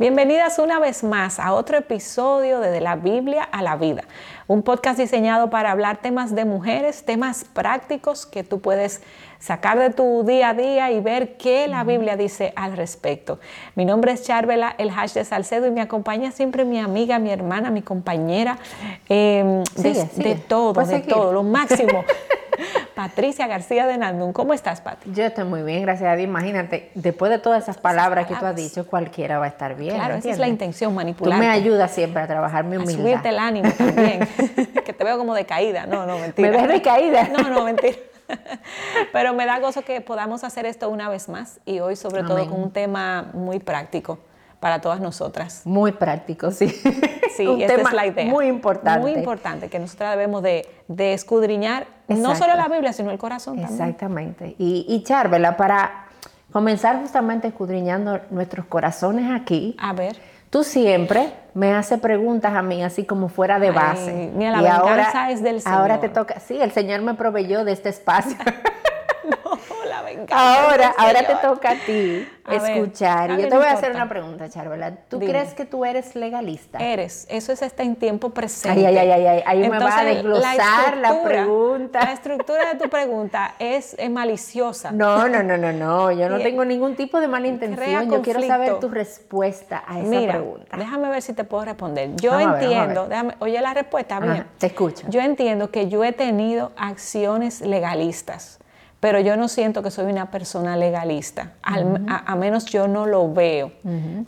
Bienvenidas una vez más a otro episodio de De la Biblia a la Vida, un podcast diseñado para hablar temas de mujeres, temas prácticos que tú puedes sacar de tu día a día y ver qué la Biblia dice al respecto. Mi nombre es Charvela, el hash de Salcedo, y me acompaña siempre mi amiga, mi hermana, mi compañera, em, de, todo, de todo, lo máximo. Patricia García de Nandún. ¿Cómo estás, Pati? Yo estoy muy bien, gracias a Dios. Imagínate, después de todas esas palabras, que tú has dicho, cualquiera va a estar bien. Claro, esa es la intención, manipular. Tú me ayudas siempre a trabajar mi humildad. A subirte el ánimo también, que te veo como decaída. No, no, mentira. ¿Me ves decaída? No, no, mentira. Pero me da gozo que podamos hacer esto una vez más y hoy sobre todo con un tema muy práctico para todas nosotras. Muy práctico, sí. Sí, esa es la idea. Muy importante. Muy importante, que nosotras debemos de, escudriñar no solo la Biblia, sino el corazón también. Exactamente. Y, y Charvela, para comenzar justamente escudriñando nuestros corazones aquí. A ver. Tú siempre me haces preguntas a mí así como fuera de base. mira, la y ahora, es del Señor. Ahora te toca, sí, el Señor me proveyó de este espacio. la Ahora, ahora te toca a ti escuchar. y yo te voy a hacer una pregunta, Charvela. ¿Tú crees que tú eres legalista? Eres. Eso es está en tiempo presente. Ay, ay, ay, ay. Ahí me va a desglosar la, pregunta. La estructura de tu pregunta es, maliciosa. No, no, no, no, no. Yo no tengo ningún tipo de mala intención. Yo quiero saber tu respuesta a esa Mira, pregunta. Déjame ver si te puedo responder. Yo entiendo, déjame, oye la respuesta, bien. te escucho. Yo entiendo que yo he tenido acciones legalistas pero yo no siento que soy una persona legalista, a, menos yo no lo veo.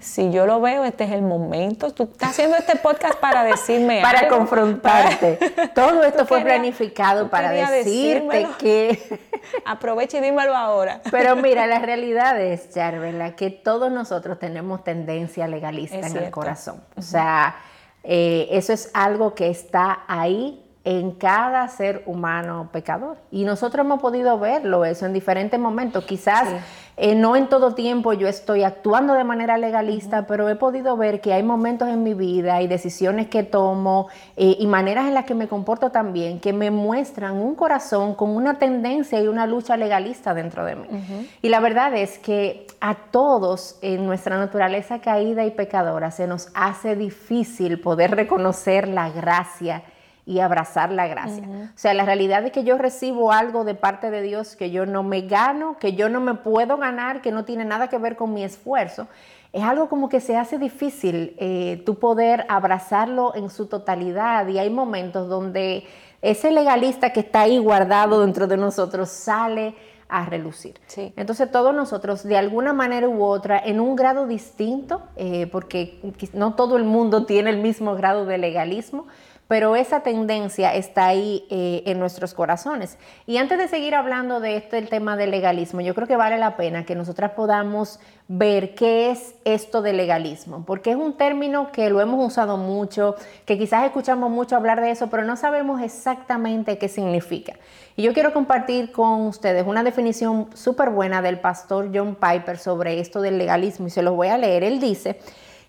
Si yo lo veo, este es el momento. Tú estás haciendo este podcast para decirme para Confrontarte. Todo esto fue planificado para decirte que... Aprovecha y dímelo ahora. Pero mira, la realidad es, Charvela, que todos nosotros tenemos tendencia legalista en el corazón. O sea, eh, eso es algo que está ahí en cada ser humano pecador. Y nosotros hemos podido verlo eso en diferentes momentos. Quizás eh, no en todo tiempo yo estoy actuando de manera legalista, pero he podido ver que hay momentos en mi vida y decisiones que tomo eh, y maneras en las que me comporto también que me muestran un corazón con una tendencia y una lucha legalista dentro de mí. Y la verdad es que a todos en nuestra naturaleza caída y pecadora se nos hace difícil poder reconocer la gracia y abrazar la gracia. O sea, la realidad es que yo recibo algo de parte de Dios que yo no me gano, que yo no me puedo ganar, que no tiene nada que ver con mi esfuerzo. Es algo como que se hace difícil eh, tú poder abrazarlo en su totalidad y hay momentos donde ese legalista que está ahí guardado dentro de nosotros sale a relucir. Entonces todos nosotros, de alguna manera u otra, en un grado distinto, eh, porque no todo el mundo tiene el mismo grado de legalismo, pero esa tendencia está ahí eh, en nuestros corazones. Y antes de seguir hablando de este el tema del legalismo, yo creo que vale la pena que nosotras podamos ver qué es esto del legalismo, porque es un término que lo hemos usado mucho, que quizás escuchamos mucho hablar de eso, pero no sabemos exactamente qué significa. Y yo quiero compartir con ustedes una definición súper buena del pastor John Piper sobre esto del legalismo y se los voy a leer. Él dice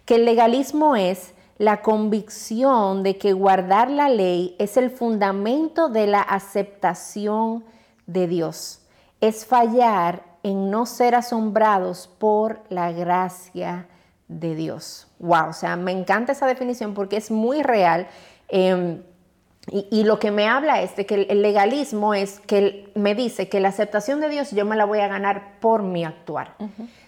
que el legalismo es la convicción de que guardar la ley es el fundamento de la aceptación de Dios. Es fallar en no ser asombrados por la gracia de Dios. Wow, o sea, me encanta esa definición porque es muy real. Em, y, lo que me habla es de que el legalismo es que me dice que la aceptación de Dios yo me la voy a ganar por mi actuar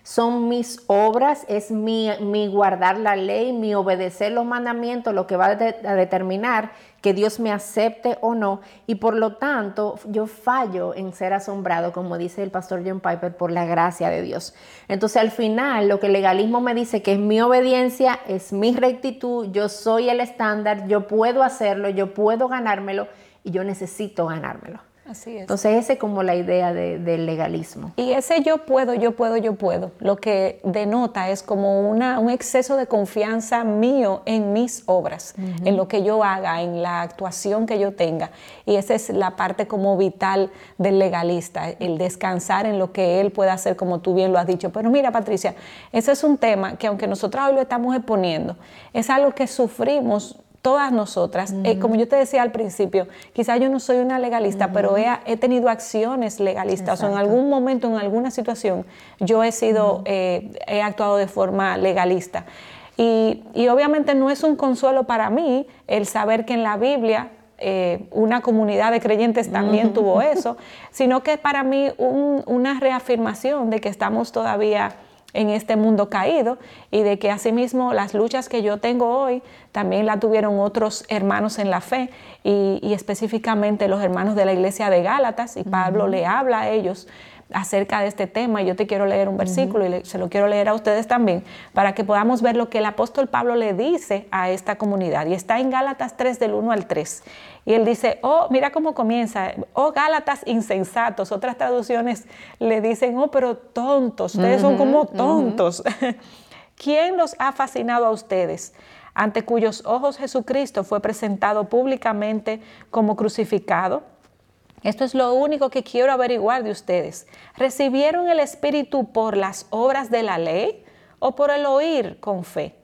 son mis obras, es mi, guardar la ley, mi obedecer los mandamientos, lo que va a, determinar que Dios me acepte o no. Y por lo tanto, yo fallo en ser asombrado, como dice el pastor John Piper, por la gracia de Dios. Entonces, al final, lo que el legalismo me dice que es mi obediencia, es mi rectitud, yo soy el estándar, yo puedo hacerlo, yo puedo ganármelo y yo necesito ganármelo. Así es. Entonces, esa es como la idea del legalismo. Y ese yo puedo, yo puedo, yo puedo, lo que denota es como una, un exceso de confianza mío en mis obras, en lo que yo haga, en la actuación que yo tenga. Y esa es la parte como vital del legalista, el descansar en lo que él puede hacer, como tú bien lo has dicho. Pero mira, Patricia, ese es un tema que aunque nosotros hoy lo estamos exponiendo, es algo que sufrimos todas nosotras, eh, como yo te decía al principio, quizás yo no soy una legalista, pero he, tenido acciones legalistas, o en algún momento, en alguna situación, yo he sido, eh, he actuado de forma legalista. Y, obviamente no es un consuelo para mí el saber que en la Biblia eh, una comunidad de creyentes también tuvo eso, sino que para mí una reafirmación de que estamos todavía en este mundo caído y de que asimismo las luchas que yo tengo hoy también la tuvieron otros hermanos en la fe y, específicamente los hermanos de la iglesia de Gálatas y Pablo le habla a ellos acerca de este tema. Yo te quiero leer un versículo y se lo quiero leer a ustedes también para que podamos ver lo que el apóstol Pablo le dice a esta comunidad. Y está en Gálatas 3 del 1 al 3. Y él dice, oh, mira cómo comienza, oh Gálatas insensatos. Otras traducciones le dicen, oh, pero tontos, ustedes son como tontos. ¿Quién los ha fascinado a ustedes? ante cuyos ojos Jesucristo fue presentado públicamente como crucificado? Esto es lo único que quiero averiguar de ustedes. ¿Recibieron el Espíritu por las obras de la ley o por el oír con fe?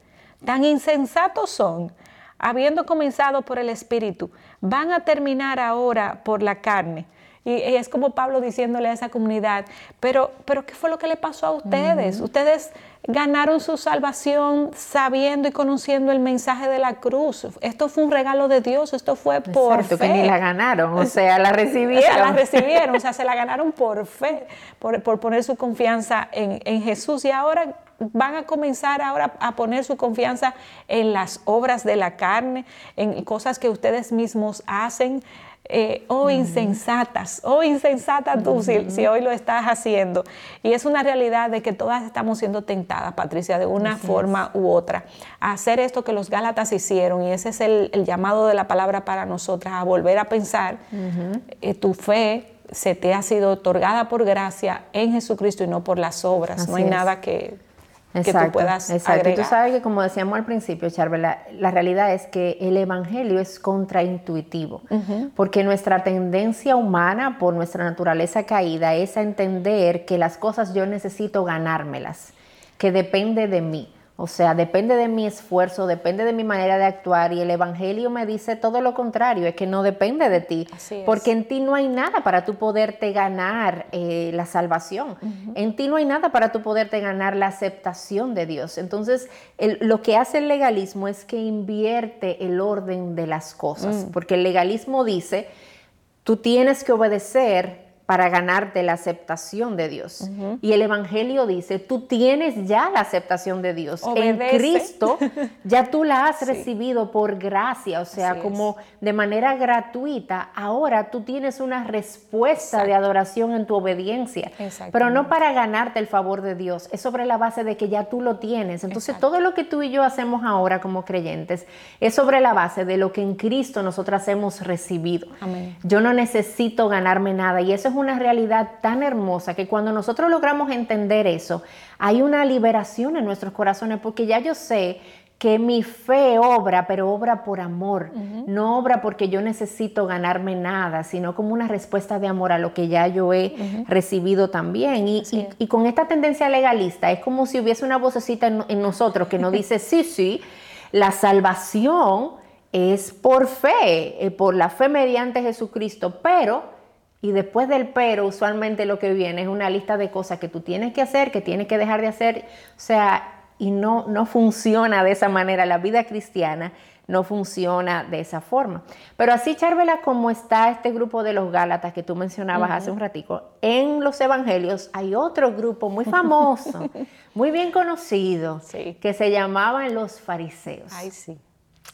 Tan insensatos son, habiendo comenzado por el Espíritu, van a terminar ahora por la carne. Y es como Pablo diciéndole a esa comunidad, pero, pero ¿qué fue lo que le pasó a ustedes? Ustedes ganaron su salvación sabiendo y conociendo el mensaje de la cruz. Esto fue un regalo de Dios, esto fue por Exacto, fe. que ni la ganaron, o sea, la recibieron. O sea, la recibieron, o sea, se la ganaron por fe, por, poner su confianza en, en Jesús. Y ahora van a comenzar ahora a poner su confianza en las obras de la carne, en cosas que ustedes mismos hacen. Eh, oh insensatas, oh insensata tú si, hoy lo estás haciendo. Y es una realidad de que todas estamos siendo tentadas, Patricia, de una forma u otra, a hacer esto que los Gálatas hicieron. Y ese es el, llamado de la palabra para nosotras, a volver a pensar eh, tu fe se te ha sido otorgada por gracia en Jesucristo y no por las obras. no hay nada que que tú puedas exacto. Y tú sabes que como decíamos al principio, Charbel, la, realidad es que el Evangelio es contraintuitivo, porque nuestra tendencia humana, por nuestra naturaleza caída, es a entender que las cosas yo necesito ganármelas, que depende de mí. O sea, depende de mi esfuerzo, depende de mi manera de actuar y el Evangelio me dice todo lo contrario, es que no depende de ti, porque en ti no hay nada para tú poderte ganar eh, la salvación, en ti no hay nada para tú poderte ganar la aceptación de Dios. Entonces, lo que hace el legalismo es que invierte el orden de las cosas, mm. porque el legalismo dice, tú tienes que obedecer para ganarte la aceptación de Dios. Y el Evangelio dice, tú tienes ya la aceptación de Dios. En Cristo ya tú la has recibido por gracia, o sea, como de manera gratuita. Ahora tú tienes una respuesta de adoración en tu obediencia, pero no para ganarte el favor de Dios, es sobre la base de que ya tú lo tienes. Entonces todo lo que tú y yo hacemos ahora como creyentes es sobre la base de lo que en Cristo nosotras hemos recibido. Yo no necesito ganarme nada y eso es una realidad tan hermosa que cuando nosotros logramos entender eso, hay una liberación en nuestros corazones porque ya yo sé que mi fe obra, pero obra por amor, no obra porque yo necesito ganarme nada, sino como una respuesta de amor a lo que ya yo he recibido también. Y, y, con esta tendencia legalista es como si hubiese una vocecita en, en nosotros que nos dice, sí, sí, la salvación es por fe, eh, por la fe mediante Jesucristo, pero y después del pero, usualmente lo que viene es una lista de cosas que tú tienes que hacer, que tienes que dejar de hacer. O sea, y no, no funciona de esa manera. La vida cristiana no funciona de esa forma. Pero así, Charvela, como está este grupo de los Gálatas que tú mencionabas hace un ratico, en los evangelios hay otro grupo muy famoso, muy bien conocido, que se llamaban los fariseos. Ay, sí.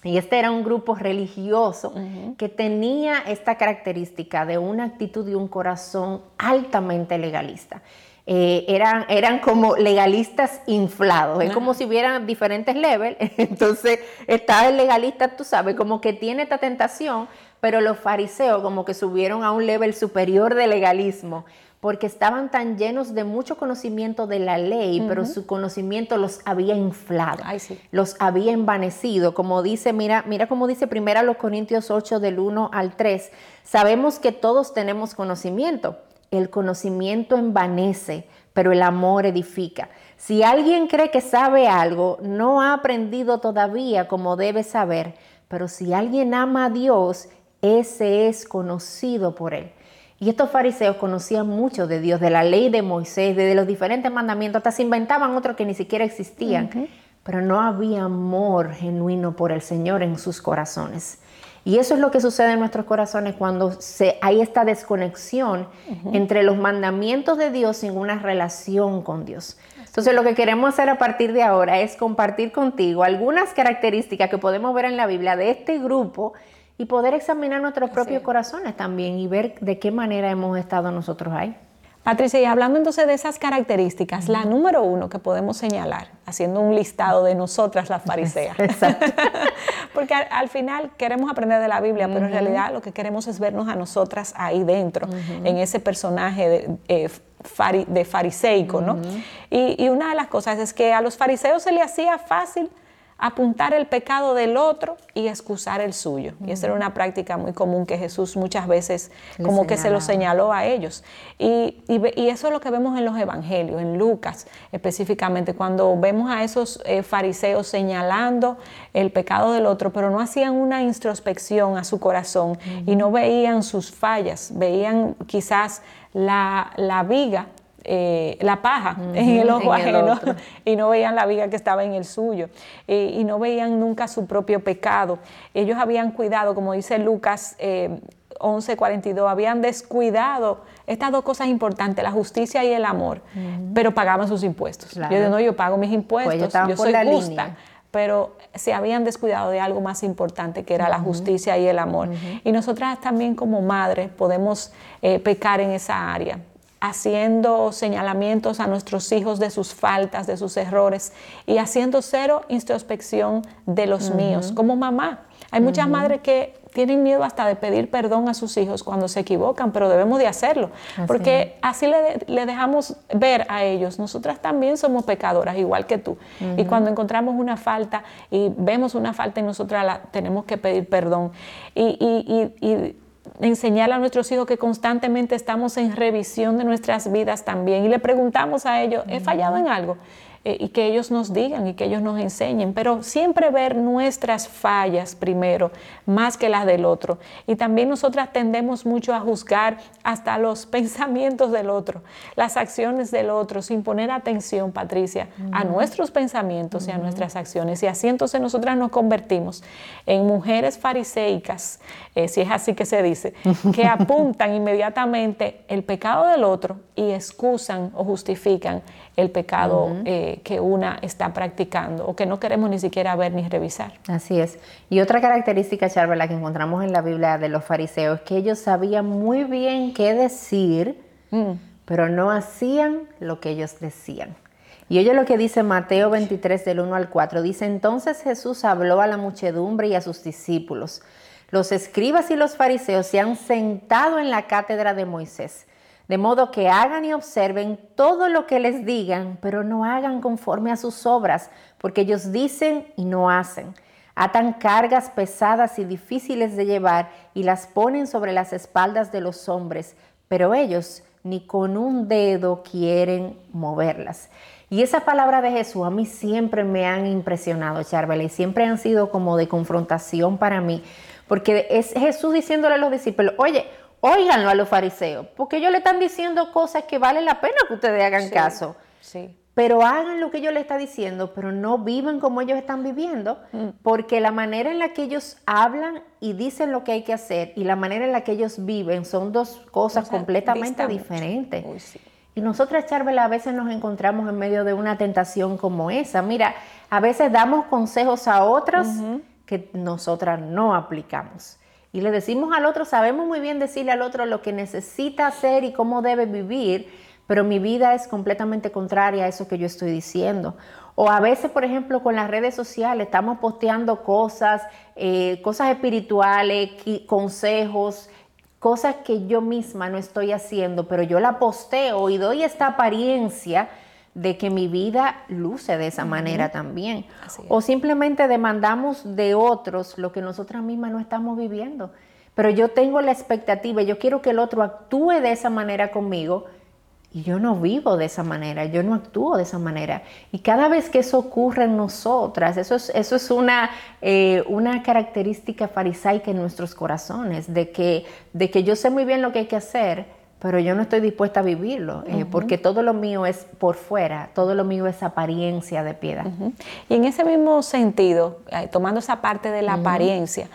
Y este era un grupo religioso que tenía esta característica de una actitud y un corazón altamente legalista. Eh, eran, eran como legalistas inflados, es como si hubieran diferentes levels, entonces está el legalista, tú sabes, como que tiene esta tentación, pero los fariseos como que subieron a un level superior de legalismo, porque estaban tan llenos de mucho conocimiento de la ley, pero su conocimiento los había inflado, los había envanecido. Como dice, mira, mira cómo dice primero los Corintios 8 del 1 al 3, sabemos que todos tenemos conocimiento. El conocimiento envanece, pero el amor edifica. Si alguien cree que sabe algo, no ha aprendido todavía como debe saber, pero si alguien ama a Dios, ese es conocido por él. Y estos fariseos conocían mucho de Dios, de la ley de Moisés, de los diferentes mandamientos, hasta se inventaban otros que ni siquiera existían. pero no había amor genuino por el Señor en sus corazones. Y eso es lo que sucede en nuestros corazones cuando se, hay esta desconexión entre los mandamientos de Dios y una relación con Dios. Entonces lo que queremos hacer a partir de ahora es compartir contigo algunas características que podemos ver en la Biblia de este grupo y poder examinar nuestros propios corazones también y ver de qué manera hemos estado nosotros ahí. Patricia, y hablando entonces de esas características, la número uno que podemos señalar, haciendo un listado de nosotras las fariseas, porque al, final queremos aprender de la Biblia, pero en realidad lo que queremos es vernos a nosotras ahí dentro, en ese personaje de, eh, de fariseico, ¿no? y, y una de las cosas es que a los fariseos se les hacía fácil apuntar el pecado del otro y excusar el suyo. Y esa era una práctica muy común que Jesús muchas veces como que se lo señaló a ellos. Y, eso es lo que vemos en los evangelios, en Lucas específicamente, cuando vemos a esos eh, fariseos señalando el pecado del otro, pero no hacían una introspección a su corazón y no veían sus fallas, veían quizás la, la viga eh, la paja en el ojo ajeno y no veían la viga que estaba en el suyo eh, y no veían nunca su propio pecado. Ellos habían cuidado, como dice Lucas 11:42, eh, habían descuidado estas dos cosas importantes, la justicia y el amor, pero pagaban sus impuestos. Yo digo, no, yo pago mis impuestos, pues yo soy justa. Pero se habían descuidado de algo más importante que era la justicia y el amor. Y nosotras también como madres podemos pecar en esa área haciendo señalamientos a nuestros hijos de sus faltas, de sus errores y haciendo cero introspección de los míos. Como mamá, hay muchas madres que tienen miedo hasta de pedir perdón a sus hijos cuando se equivocan, pero debemos de hacerlo, porque así le, dejamos ver a ellos, nosotras también somos pecadoras, igual que tú. Y cuando encontramos una falta y vemos una falta en nosotras, la, tenemos que pedir perdón. y enseñar a nuestros hijos que constantemente estamos en revisión de nuestras vidas también y le preguntamos a ellos, ¿he fallado en algo? Eh, y que ellos nos digan y que ellos nos enseñen, pero siempre ver nuestras fallas primero, más que las del otro. Y también nosotras tendemos mucho a juzgar hasta los pensamientos del otro, las acciones del otro, sin poner atención, Patricia, a nuestros pensamientos y a nuestras acciones. Y así entonces nosotras nos convertimos en mujeres fariseicas, eh, si es así que se dice, que apuntan inmediatamente el pecado del otro y excusan o justifican el pecado eh, que una está practicando o que no queremos ni siquiera ver ni revisar. Así es. Y otra característica, Charla, que encontramos en la Biblia de los fariseos es que ellos sabían muy bien qué decir, mm. pero no hacían lo que ellos decían. Y oye lo que dice Mateo 23 del 1 al 4. Dice, entonces Jesús habló a la muchedumbre y a sus discípulos. Los escribas y los fariseos se han sentado en la cátedra de Moisés de modo que hagan y observen todo lo que les digan, pero no hagan conforme a sus obras, porque ellos dicen y no hacen. Atan cargas pesadas y difíciles de llevar y las ponen sobre las espaldas de los hombres, pero ellos ni con un dedo quieren moverlas. Y esa palabra de Jesús a mí siempre me han impresionado, Charbel, y siempre han sido como de confrontación para mí, porque es Jesús diciéndole a los discípulos, oye, óiganlo a los fariseos, porque ellos le están diciendo cosas que vale la pena que ustedes hagan caso. Sí. Pero hagan lo que ellos le están diciendo, pero no vivan como ellos están viviendo, mm. porque la manera en la que ellos hablan y dicen lo que hay que hacer y la manera en la que ellos viven son dos cosas completamente diferentes. Y nosotras, Charbel, a veces nos encontramos en medio de una tentación como esa. Mira, a veces damos consejos a otros que nosotras no aplicamos y le decimos al otro, sabemos muy bien decirle al otro lo que necesita hacer y cómo debe vivir, pero mi vida es completamente contraria a eso que yo estoy diciendo. O a veces, por ejemplo, con las redes sociales estamos posteando cosas, eh, cosas espirituales, consejos, cosas que yo misma no estoy haciendo, pero yo la posteo y doy esta apariencia de que mi vida luce de esa manera también. O simplemente demandamos de otros lo que nosotras mismas no estamos viviendo. Pero yo tengo la expectativa, yo quiero que el otro actúe de esa manera conmigo y yo no vivo de esa manera, yo no actúo de esa manera. Y cada vez que eso ocurre en nosotras, eso es, eso es una, eh, una característica farisaica en nuestros corazones, de que, de que yo sé muy bien lo que hay que hacer, pero yo no estoy dispuesta a vivirlo, eh, porque todo lo mío es por fuera, todo lo mío es apariencia de piedad. Y en ese mismo sentido, eh, tomando esa parte de la apariencia,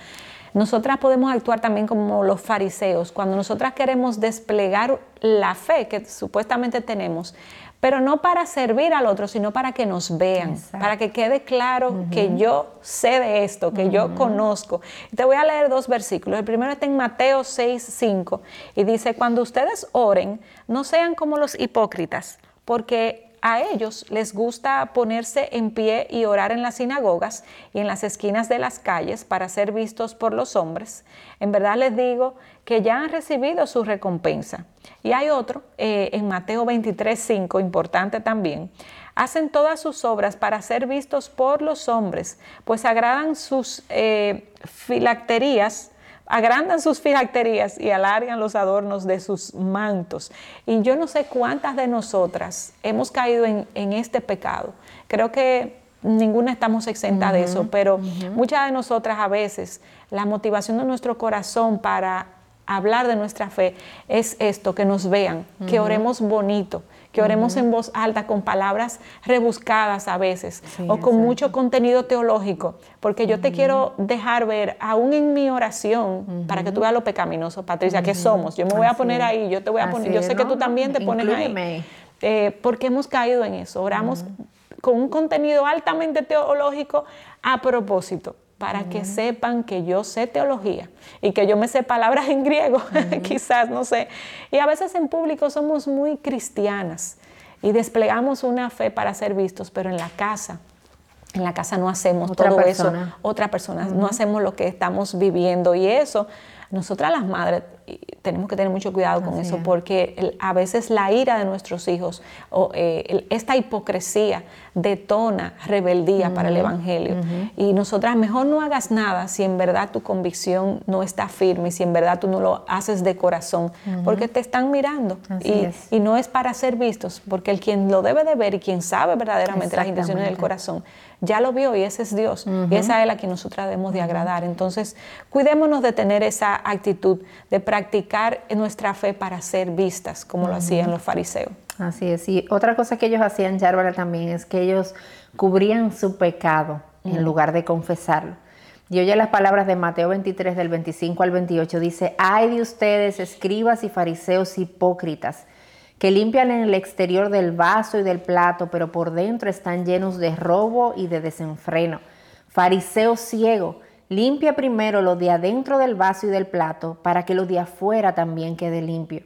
nosotras podemos actuar también como los fariseos, cuando nosotras queremos desplegar la fe que supuestamente tenemos, pero no para servir al otro, sino para que nos vean, para que quede claro que yo sé de esto, que yo conozco. Te voy a leer dos versículos. El primero está en Mateo 6, 5 y dice, cuando ustedes oren, no sean como los hipócritas, porque a ellos les gusta ponerse en pie y orar en las sinagogas y en las esquinas de las calles para ser vistos por los hombres. En verdad les digo que ya han recibido su recompensa. Y hay otro eh, en Mateo 23, 5, importante también. Hacen todas sus obras para ser vistos por los hombres, pues agradan sus eh, filacterías agrandan sus filacterías y alargan los adornos de sus mantos. Y yo no sé cuántas de nosotras hemos caído en, este pecado. Creo que ninguna estamos exenta de eso, pero muchas de nosotras a veces la motivación de nuestro corazón para hablar de nuestra fe es esto, que nos vean, que oremos bonito, que oremos en voz alta con palabras rebuscadas a veces o con mucho contenido teológico, porque yo te quiero dejar ver, aún en mi oración, para que tú veas lo pecaminoso, Patricia, que somos. Yo me voy a poner ahí, yo te voy a poner, yo sé que tú también te pones ahí. Eh, porque hemos caído en eso, oramos con un contenido altamente teológico a propósito para que sepan que yo sé teología y que yo me sé palabras en griego, quizás, no sé. Y a veces en público somos muy cristianas y desplegamos una fe para ser vistos, pero en la casa, en la casa no hacemos todo eso, otra persona, no hacemos lo que estamos viviendo y eso nosotras las madres tenemos que tener mucho cuidado con eso porque a veces la ira de nuestros hijos o eh, esta hipocresía detona rebeldía para el Evangelio. Y nosotras mejor no hagas nada si en verdad tu convicción no está firme, si en verdad tú no lo haces de corazón, porque te están mirando. Y, y, no es para ser vistos, porque el quien lo debe de ver y quien sabe verdaderamente las intenciones del corazón ya lo vio y ese es Dios. Y esa es la que nosotras debemos de agradar. Entonces, cuidémonos de tener esa actitud, de practicar nuestra fe para ser vistas, como lo hacían los fariseos. Así es. Y otra cosa que ellos hacían, Yárbara, también es que ellos cubrían su pecado en lugar de confesarlo. Y oye las palabras de Mateo 23, del 25 al 28, dice, ay de ustedes, escribas y fariseos hipócritas que limpian en el exterior del vaso y del plato, pero por dentro están llenos de robo y de desenfreno. Fariseo ciego, limpia primero lo de adentro del vaso y del plato, para que lo de afuera también quede limpio.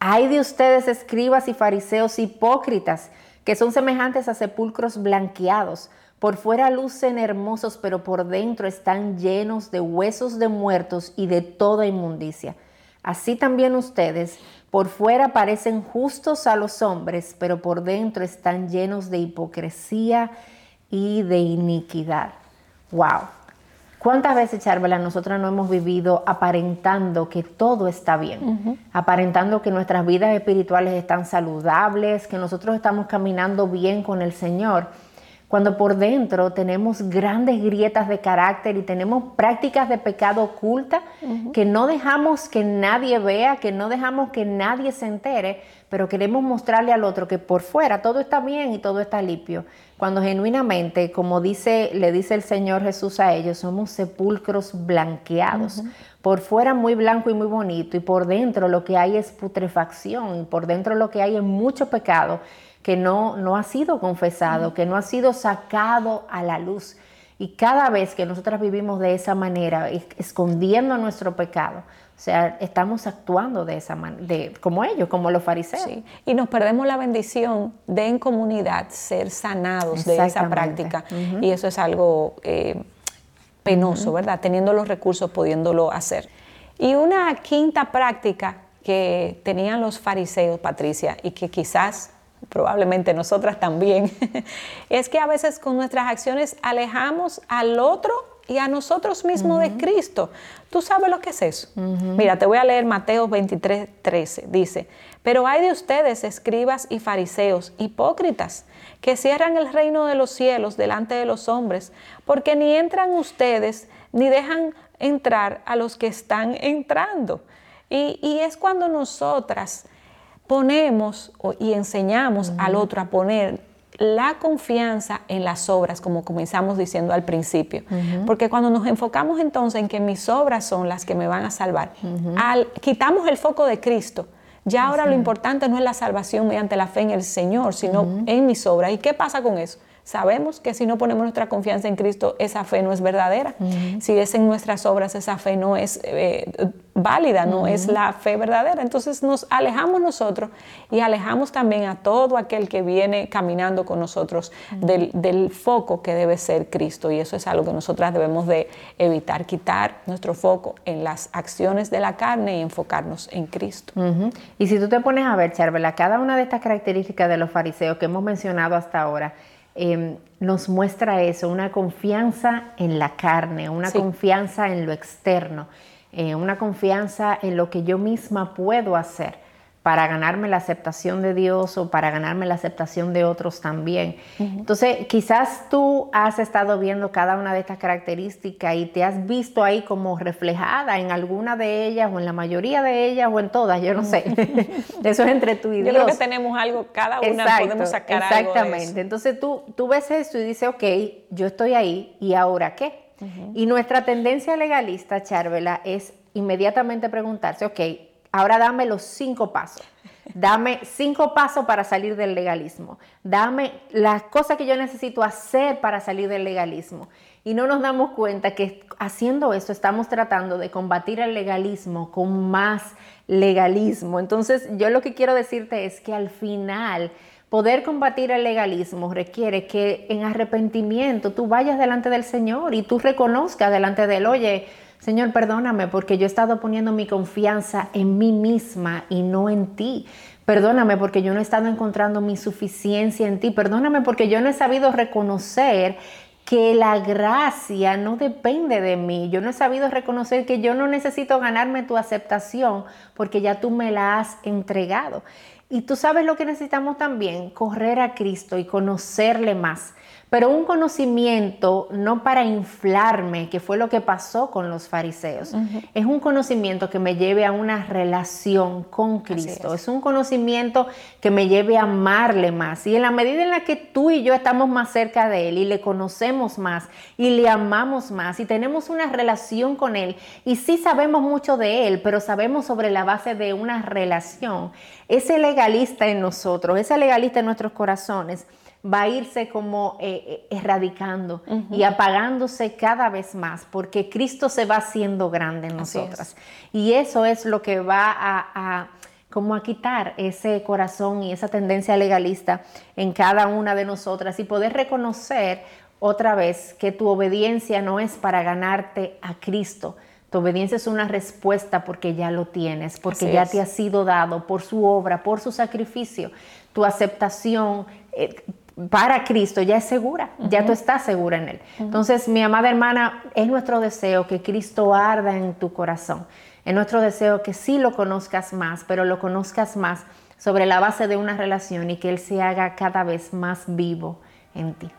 Hay de ustedes, escribas y fariseos hipócritas, que son semejantes a sepulcros blanqueados. Por fuera lucen hermosos, pero por dentro están llenos de huesos de muertos y de toda inmundicia. Así también ustedes, por fuera parecen justos a los hombres, pero por dentro están llenos de hipocresía y de iniquidad. ¡Wow! ¿Cuántas veces, Charvela, nosotros no hemos vivido aparentando que todo está bien? Aparentando que nuestras vidas espirituales están saludables, que nosotros estamos caminando bien con el Señor cuando por dentro tenemos grandes grietas de carácter y tenemos prácticas de pecado oculta que no dejamos que nadie vea, que no dejamos que nadie se entere, pero queremos mostrarle al otro que por fuera todo está bien y todo está limpio. Cuando genuinamente, como dice, le dice el Señor Jesús a ellos, somos sepulcros blanqueados. Por fuera muy blanco y muy bonito y por dentro lo que hay es putrefacción y por dentro lo que hay es mucho pecado que no, no ha sido confesado, que no ha sido sacado a la luz. Y cada vez que nosotras vivimos de esa manera, escondiendo nuestro pecado, o sea, estamos actuando de esa manera, como ellos, como los fariseos. Y nos perdemos la bendición de en comunidad ser sanados de esa práctica. Y eso es algo eh, penoso, ¿verdad? Teniendo los recursos, pudiéndolo hacer. Y una quinta práctica que tenían los fariseos, Patricia, y que quizás probablemente nosotras también, es que a veces con nuestras acciones alejamos al otro y a nosotros mismos de Cristo. ¿Tú sabes lo que es eso? Mira, te voy a leer Mateo 23, 13. Dice, pero hay de ustedes, escribas y fariseos, hipócritas, que cierran el reino de los cielos delante de los hombres, porque ni entran ustedes ni dejan entrar a los que están entrando. Y, y es cuando nosotras ponemos y enseñamos al otro a poner la confianza en las obras, como comenzamos diciendo al principio. Porque cuando nos enfocamos entonces en que mis obras son las que me van a salvar, al, quitamos el foco de Cristo. Ya ahora lo importante no es la salvación mediante la fe en el Señor, sino en mis obras. ¿Y qué pasa con eso? Sabemos que si no ponemos nuestra confianza en Cristo, esa fe no es verdadera. Si es en nuestras obras, esa fe no es eh, válida, no es la fe verdadera. Entonces nos alejamos nosotros y alejamos también a todo aquel que viene caminando con nosotros del, foco que debe ser Cristo. Y eso es algo que nosotras debemos de evitar, quitar nuestro foco en las acciones de la carne y enfocarnos en Cristo. Y si tú te pones a ver, Charvela, cada una de estas características de los fariseos que hemos mencionado hasta ahora, Em, nos muestra eso, una confianza en la carne, una confianza en lo externo, eh, una confianza en lo que yo misma puedo hacer para ganarme la aceptación de Dios o para ganarme la aceptación de otros también. Entonces, quizás tú has estado viendo cada una de estas características y te has visto ahí como reflejada en alguna de ellas o en la mayoría de ellas o en todas, yo no sé. eso es entre tú y Dios. Yo creo que tenemos algo, cada una podemos sacar exactamente. algo Exactamente. Entonces tú, tú ves eso y dices, ok, yo estoy ahí y ahora qué. Y nuestra tendencia legalista, Charvela, es inmediatamente preguntarse, ok, Ahora dame los cinco pasos. Dame cinco pasos para salir del legalismo. Dame las cosas que yo necesito hacer para salir del legalismo. Y no nos damos cuenta que haciendo eso estamos tratando de combatir el legalismo con más legalismo. Entonces yo lo que quiero decirte es que al final poder combatir el legalismo requiere que en arrepentimiento tú vayas delante del Señor y tú reconozcas delante de Él, oye, Señor, perdóname porque yo he estado poniendo mi confianza en mí misma y no en ti. Perdóname porque yo no he estado encontrando mi suficiencia en ti. Perdóname porque yo no he sabido reconocer que la gracia no depende de mí. Yo no he sabido reconocer que yo no necesito ganarme tu aceptación porque ya tú me la has entregado. Y tú sabes lo que necesitamos también, correr a Cristo y conocerle más pero un conocimiento no para inflarme, que fue lo que pasó con los fariseos. Es un conocimiento que me lleve a una relación con Cristo. Es. un conocimiento que me lleve a amarle más. Y en la medida en la que tú y yo estamos más cerca de Él y le conocemos más y le amamos más y tenemos una relación con Él y sí sabemos mucho de Él, pero sabemos sobre la base de una relación, ese legalista en nosotros, ese legalista en nuestros corazones, va a irse como eh, eh, erradicando y apagándose cada vez más, porque Cristo se va haciendo grande en nosotras. Y eso es lo que va a, como a quitar ese corazón y esa tendencia legalista en cada una de nosotras y poder reconocer otra vez que tu obediencia no es para ganarte a Cristo. Tu obediencia es una respuesta porque ya lo tienes, porque ya te ha sido dado por su obra, por su sacrificio. Tu aceptación eh, para Cristo ya es segura, ya tú estás segura en Él. Entonces, mi amada hermana, es nuestro deseo que Cristo arda en tu corazón. Es nuestro deseo que sí lo conozcas más, pero lo conozcas más sobre la base de una relación y que Él se haga cada vez más vivo en ti.